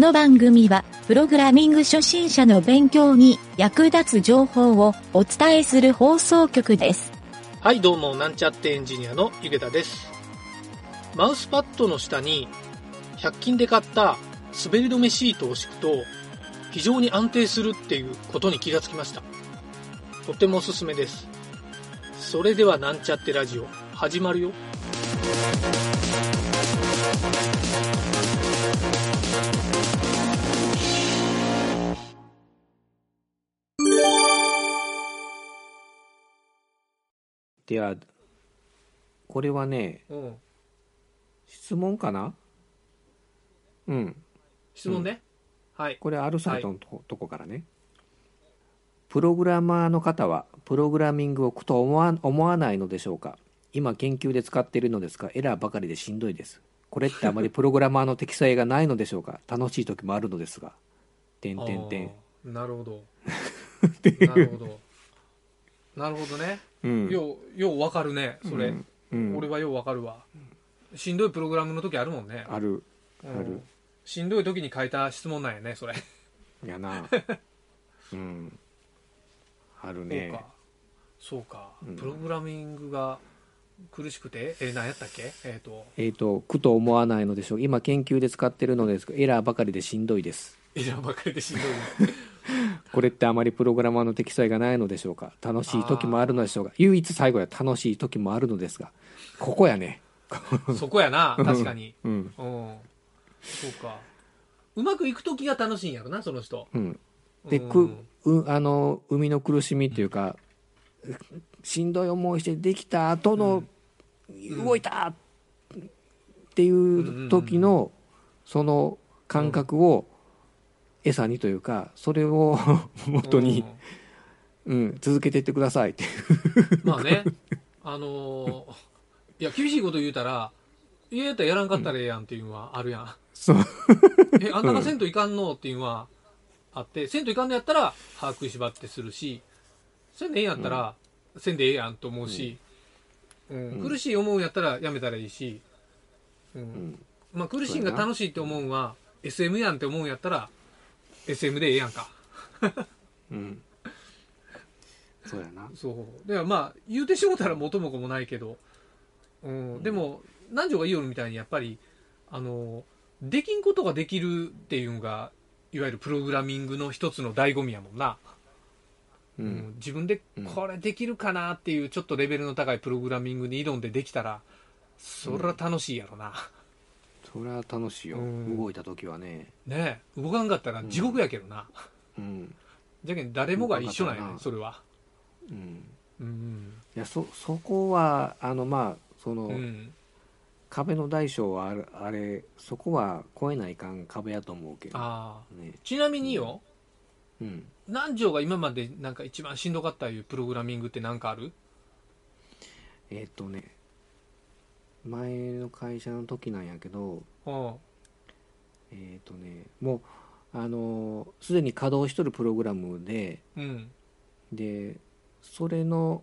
の番組は、プログラミング初心者の勉強に役立つ情報をお伝えする放送局です。はい、どうも、なんちゃってエンジニアのゆげたです。マウスパッドの下に、100均で買った滑り止めシートを敷くと、非常に安定するっていうことに気がつきました。とてもおすすめです。それでは、なんちゃってラジオ、始まるよ。ではこれはねうん。質問かな？うん質問ね。はい。これあるサイトのと,、とこからねプログラマーの方はプログラミングを苦と思わ思わないのでしょうか？今研究で使っているのですがエラーばかりでしんどいですこれってあまり プログラマーの適性がないのでしょうか？楽しい時もあるのですが点点点なるほど。なるほど。なるほどね。うんよう、ようわかるね、それ。うんうん俺はようわかるわ。しんどいプログラムの時あるもんね。あるうんあるしんどい時に書いた質問なんやね、それ。やな うんあるそうねか。そうかうん。プログラミングが苦しくて、え、何やったっけ？えっ、と、えー、と苦と思わないのでしょう今研究で使ってるのですがエラーばかりでしんどいですエラーばかりでしんどい。これってあまりプログラマーの適性がないのでしょうか？楽しい時もあるのでしょうか？唯一最後は楽しい時もあるのですがここやね。そこやな、確かに。うん。うん。そうか。うまくいく時が楽しいんやろな、その人。うん。でうん。くうあの生みの苦しみっていうか、しんどい思いしてできた後の、動いたっていう時の、その感覚を餌にというかそれを 元に、うん、続けていってくださいっていう。まあね、あのーいや、厳しいこと言うたら、家やったらやらんかったらええやんっていうのはあるやん。そう。え、あんたがせんといかんのっていうのはあって、せんといかんのやったら、把握しばってするし、せんでええんやったら、せんでええやんと思うし、うん。うん。苦しい思うんやったらやめたらいいし、うん。ん。まあ苦しいんが楽しいって思うんは、SM やんって思うんやったら、SM でええやんか。うんそうやなそう。ではまあ、言うてしもたら元も子もないけど、うん、でも、南條が言いよるみたいに、やっぱり、あの、できんことができるっていうのが、いわゆるプログラミングの一つの醍醐味やもんな。ううんん、自分でうんこれできるかなっていうちょっとレベルの高いプログラミングに挑んでできたら、それは楽しいやろな。それは楽しいよ、うん。動いた時はね。ねえ、動かんかったら地獄やけどな。うん。じゃけん誰もが一緒なんやねそれは。うん。うん。いやそそこはあのまあその、うん。壁の大小はあれそこは超えないかん壁やと思うけど。ああ。ね。ちなみによ、うん。南條が今までなんか一番しんどかったいうプログラミングって何かある？えっ、とね前の会社の時なんやけどうん。えっ、とねもうあのすでに稼働しとるプログラムでうん。でそれの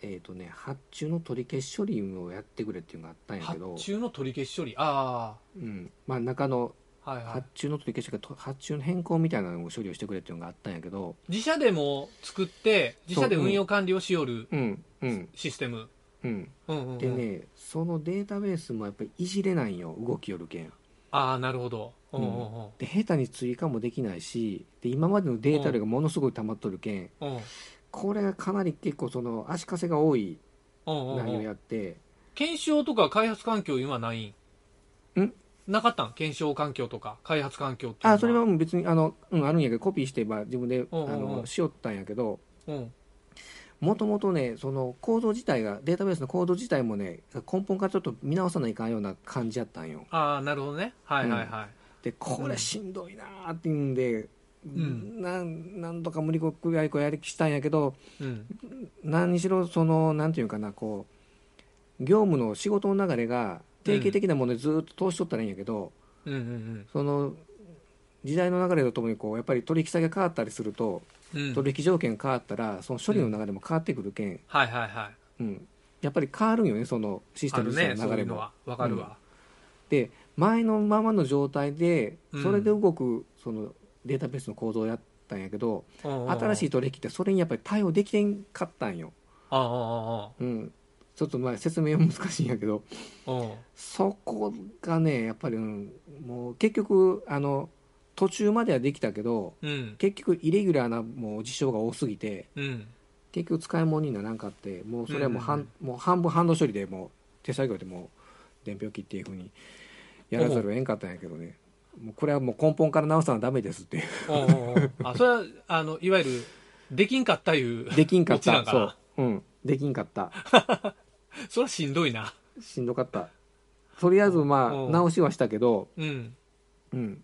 えっ、とね発注の取り消し処理をやってくれっていうのがあったんやけ発ど、注の取り消し処理？あうんまあ、中のあ。はいはい発。注の取り消しがと発注の変更みたいなのを処理をしてくれっていうのがあったんやけど自社でも作って、自社で運用管理をしよるうんうんシステム？うん。うんうん、うん。でね、そのデータベースもやっぱりいじれないんよ動きよるけん。ああ、なるほど。うんうんうん。で下手に追加もできないしで今までのデータ量がものすごい溜まっとるけんうん。うん。これがかなり結構その足かせが多いうんうん内容うんやって。検証とか開発環境今ないん？ん？なかったん？検証環境とか開発環境っていうのは。あそれはもう別にあの、うん、あるんやけどコピーしてば自分であうんうんうん。のしよったんやけどうんもともとねそのコード自体がデータベースのコード自体もね根本からちょっと見直さないかんような感じやったんよ。ああなるほどね。はいはいはい、でこれしんどいなーっていうんで、ん。なんなんとか無理こくらいこうやりきしたんやけどうん。何にしろそのなんていうかなこう業務の仕事の流れが定型的なものでずっと通しとったらいいんやけど、うん。うんその時代の流れとともにこうやっぱり取引先が変わったりすると、うんうん取引条件変わったらその処理の流れも変わってくるけん、はいはいはい。うん。やっぱり変わるんよねそのシステムの流れも。そういうのは。わかるわ、で前のままの状態でうん。それで動くそのデータベースの構造をやったんやけど、新しいい取引ってそれにやっぱり対応できてんかったんよ、ああああうん、ちょっとまあ説明は難しいんやけど。そこがねやっぱり、うん、もう結局あの途中まではできたけどうん。結局イレギュラーなもう事象が多すぎてうん。結局使い物にならんかってもうそれはもう半,、うんもう半分ハンド処理でもう手作業でもう伝票切っていうふうにやらざるを得んかったんやけどね。もうこれはもう根本から直したらダメですっていう。あそれはあのいわゆるできんかったいうできんかった。そう。うん。できんかった。それはしんどいな。しんどかった。とりあえずまうんあ直しはしたけど、うん。うん、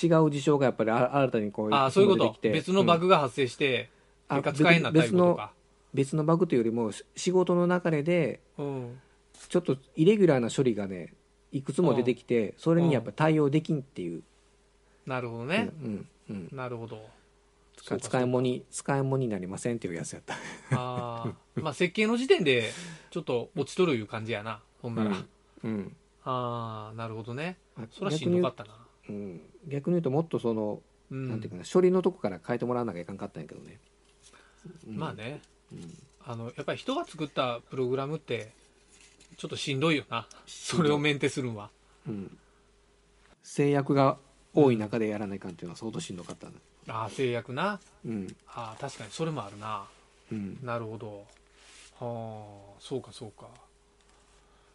違う事象がやっぱりあ新たにこうああそういうこと。出てきて。別のバグが発生して、あ結果使えんなったいうことか。別のバグというよりもし仕事の流れでうん。ちょっとイレギュラーな処理がねいくつも出てきてそれにやっぱ対応できんっていう、なるほどね、うんうん、なるほど。使使い物に使い物になりませんっていうやつやった。ああまあ設計の時点でちょっと落ちとるいう感じやな。ほんなら、うん。うん。ああなるほどね。あそれはしんどかったなうん、逆に言うともっとその、うん。なんていうかな処理のとこから変えてもらわなきゃいかんかったんやけどね、うん。まあね。うん。あのやっぱり人が作ったプログラムってちょっとしんどいよな。それをメンテするんは。うん、制約が多い中でやらないかんっていうのは相当しんどかったねああ制約な。うん。ああ確かにそれもあるな。うん。なるほど。はあそうかそうか。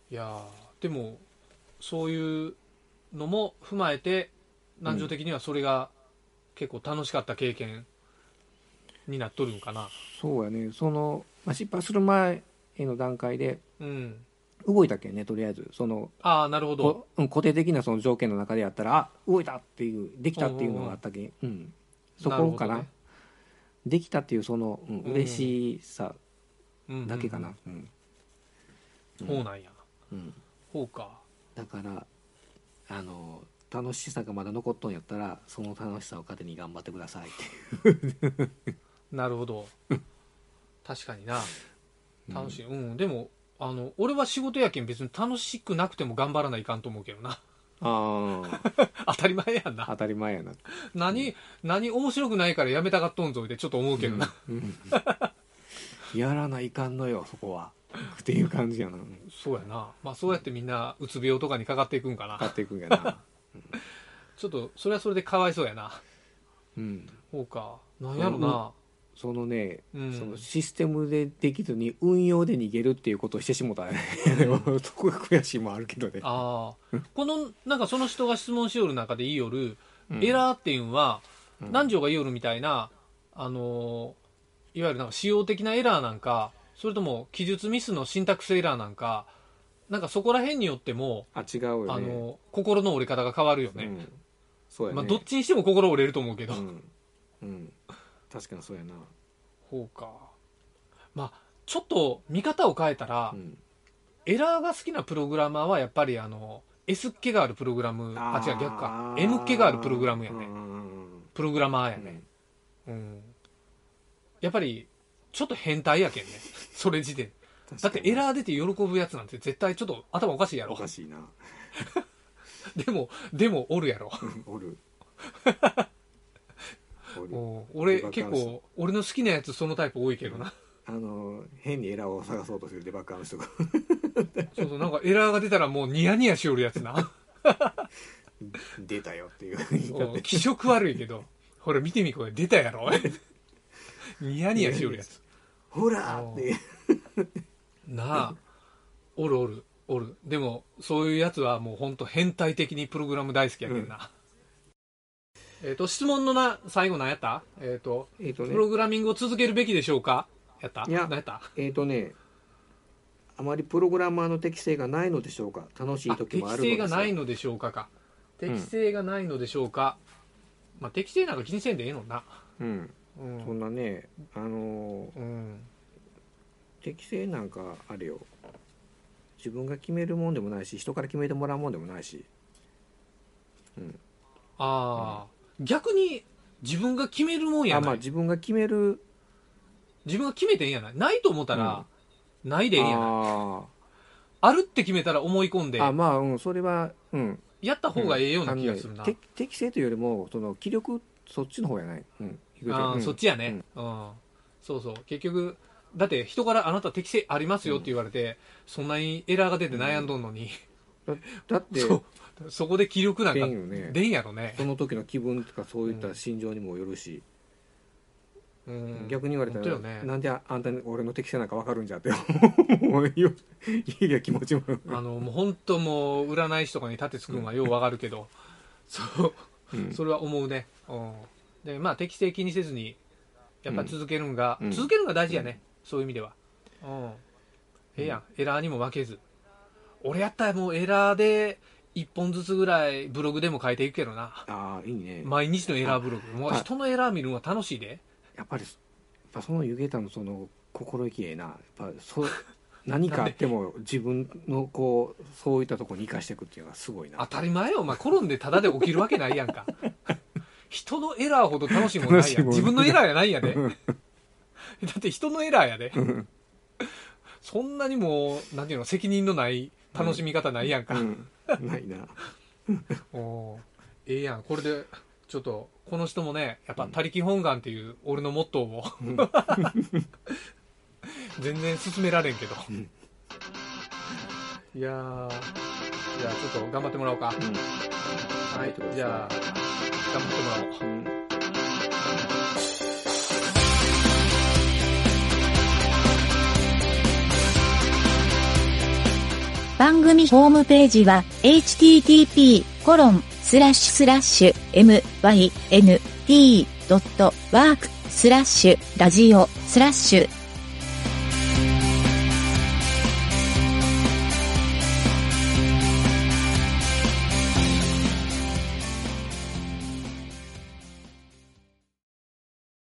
いやーでもそういうのも踏まえて南條的にはそれが結構楽しかった経験になっとるんかなそうやねその、まあ、失敗する前の段階でうん動いたっけねとりあえずそのああなるほどうん固定的なその条件の中でやったらあ動いたっていうできたっていうのがあったけん、うん、そこかななるできたっていうその、うんうん嬉しさほどねだけかな、うんうんうんそうなんやうんほうかだからあの楽しさがまだ残っとんやったらその楽しさを糧に頑張ってくださいって なるほど。確かにな。楽しい。うん、でもあの俺は仕事やけん別に楽しくなくても頑張らないかんと思うけどな。ああ 当たり前やんな。当たり前やな。何何面白くないからやめたがっとんぞってちょっと思うけどな、うん。やらないかんのよそこは っていう感じやな。そうやな。まあそうやってみんなうつ病とかにかかっていくんかな。買っていくんやな。ちょっとそれはそれでかわいそうやな。うん。そうか。なんやろな、そのね、うん。そのシステムでできずに運用で逃げるっていうことをしてしもたね。そこが悔しいもあるけどね。ああこのなんかその人が質問しよる中で言いよる、うん。エラーっていうのは、うん。南條が言いよるみたいなあのーいわゆるなんか仕様的なエラーなんかそれとも記述ミスのシンタックスエラーなんかなんかそこら辺によっても、あ違うよね。あの心の折れ方が変わるよね、うん、そうやね。まあ、どっちにしても心折れると思うけど、うん、うん、確かにそうやな、そうか。まあちょっと見方を変えたら、うん、エラーが好きなプログラマーはやっぱりあの S っ気があるプログラムあ違う逆か。M っ気があるプログラムやね、プログラマーうん。やね、うん、やっぱりちょっと変態やけんね。それ時点。だってエーラー出て喜ぶやつなんて絶対ちょっと頭おかしいやろ。おかしいな。でもでもおるやろ。おる。おる。お俺結構俺の好きなやつそのタイプ多いけどな。あの変にエラーを探そうとするデバッグの人が。そうそうなんかエラーが出たらもうニヤニヤしよるやつな。出たよっていう気色悪いけど。ほら見てみこれ。出たやろニヤニヤしよるやつ。ほらーって。なあ。おるおる。おる。でもそういうやつはもう本当変態的にプログラム大好きやけんな、えっ、と質問のな最後何やった？えっ、とえっとね。プログラミングを続けるべきでしょうか？やった？いや何やった？えっとねあまりプログラマーの適性がないのでしょうか？楽しいあ時もあ適るのです性がないのでしょうかか。適性がないのでしょうか、まあ適性なんか気にせんでええのな。うんうん。そんなねあのーうん。適性なんかあれよ。自分が決めるもんでもないし人から決めてもらうもんでもないし。ああ、逆に自分が決めるもんやあない、まあ自分が決める。自分が決めてええんやない。ないと思ったら、ないでええんやない。ああるって決めたら思い込んでーあまあうんそれはうん。やった方がええような気がするな。あのねて適正というよりもその気力そっちの方やない、うん、ゃんあーうん。そっちやね、うん。そうそう。結局だって人からあなた適性ありますよって言われて、そんなにエラーが出て悩んどんのに、だって そう。そこで気力なんか出んよね。出んやろね。その時の気分とかそういった心情にもよるし、うん。逆に言われたら、本当よね。なんであんたに俺の適性なんか分かるんじゃって もう言ういや気持ちもあのもう本当もう占い師とかに立てつくんはようわかるけど、そう。うんそれは思うね、うん、でまあ適正気にせずにやっぱ続けるんが、うん続けるんが大事やね、そういう意味では、うん、ええやんエラーにも負けず。俺やったらもうエラーで1本ずつぐらいブログでも書いていくけどな。ああいいね。毎日のエラーブログ。もうあ人のエラー見るのが楽しいで。やっぱりやっぱその湯桁のその心意気ええな。やっぱそう何かあっても自分のこうそういったところに生かしていくっていうのがすごいな。当たり前よ。お前転んでタダで起きるわけないやんか人のエラーほど楽しいもんないやん。自分のエラーやないやで。だって人のエラーやで。そんなにもうなんていうの責任のない楽しみ方ないやんか、うん。ないな。おー。ええやん。これでちょっとこの人もねやっぱ「他力本願」っていう俺のモットーを。全然進められんけど、ん。いやー。じゃあちょっと頑張ってもらおうか、はい。じゃあ頑張ってもらおう番組ホームページは http:// コロンスラッシュスラッシュ mynt.work スラッシュラジオスラッシュ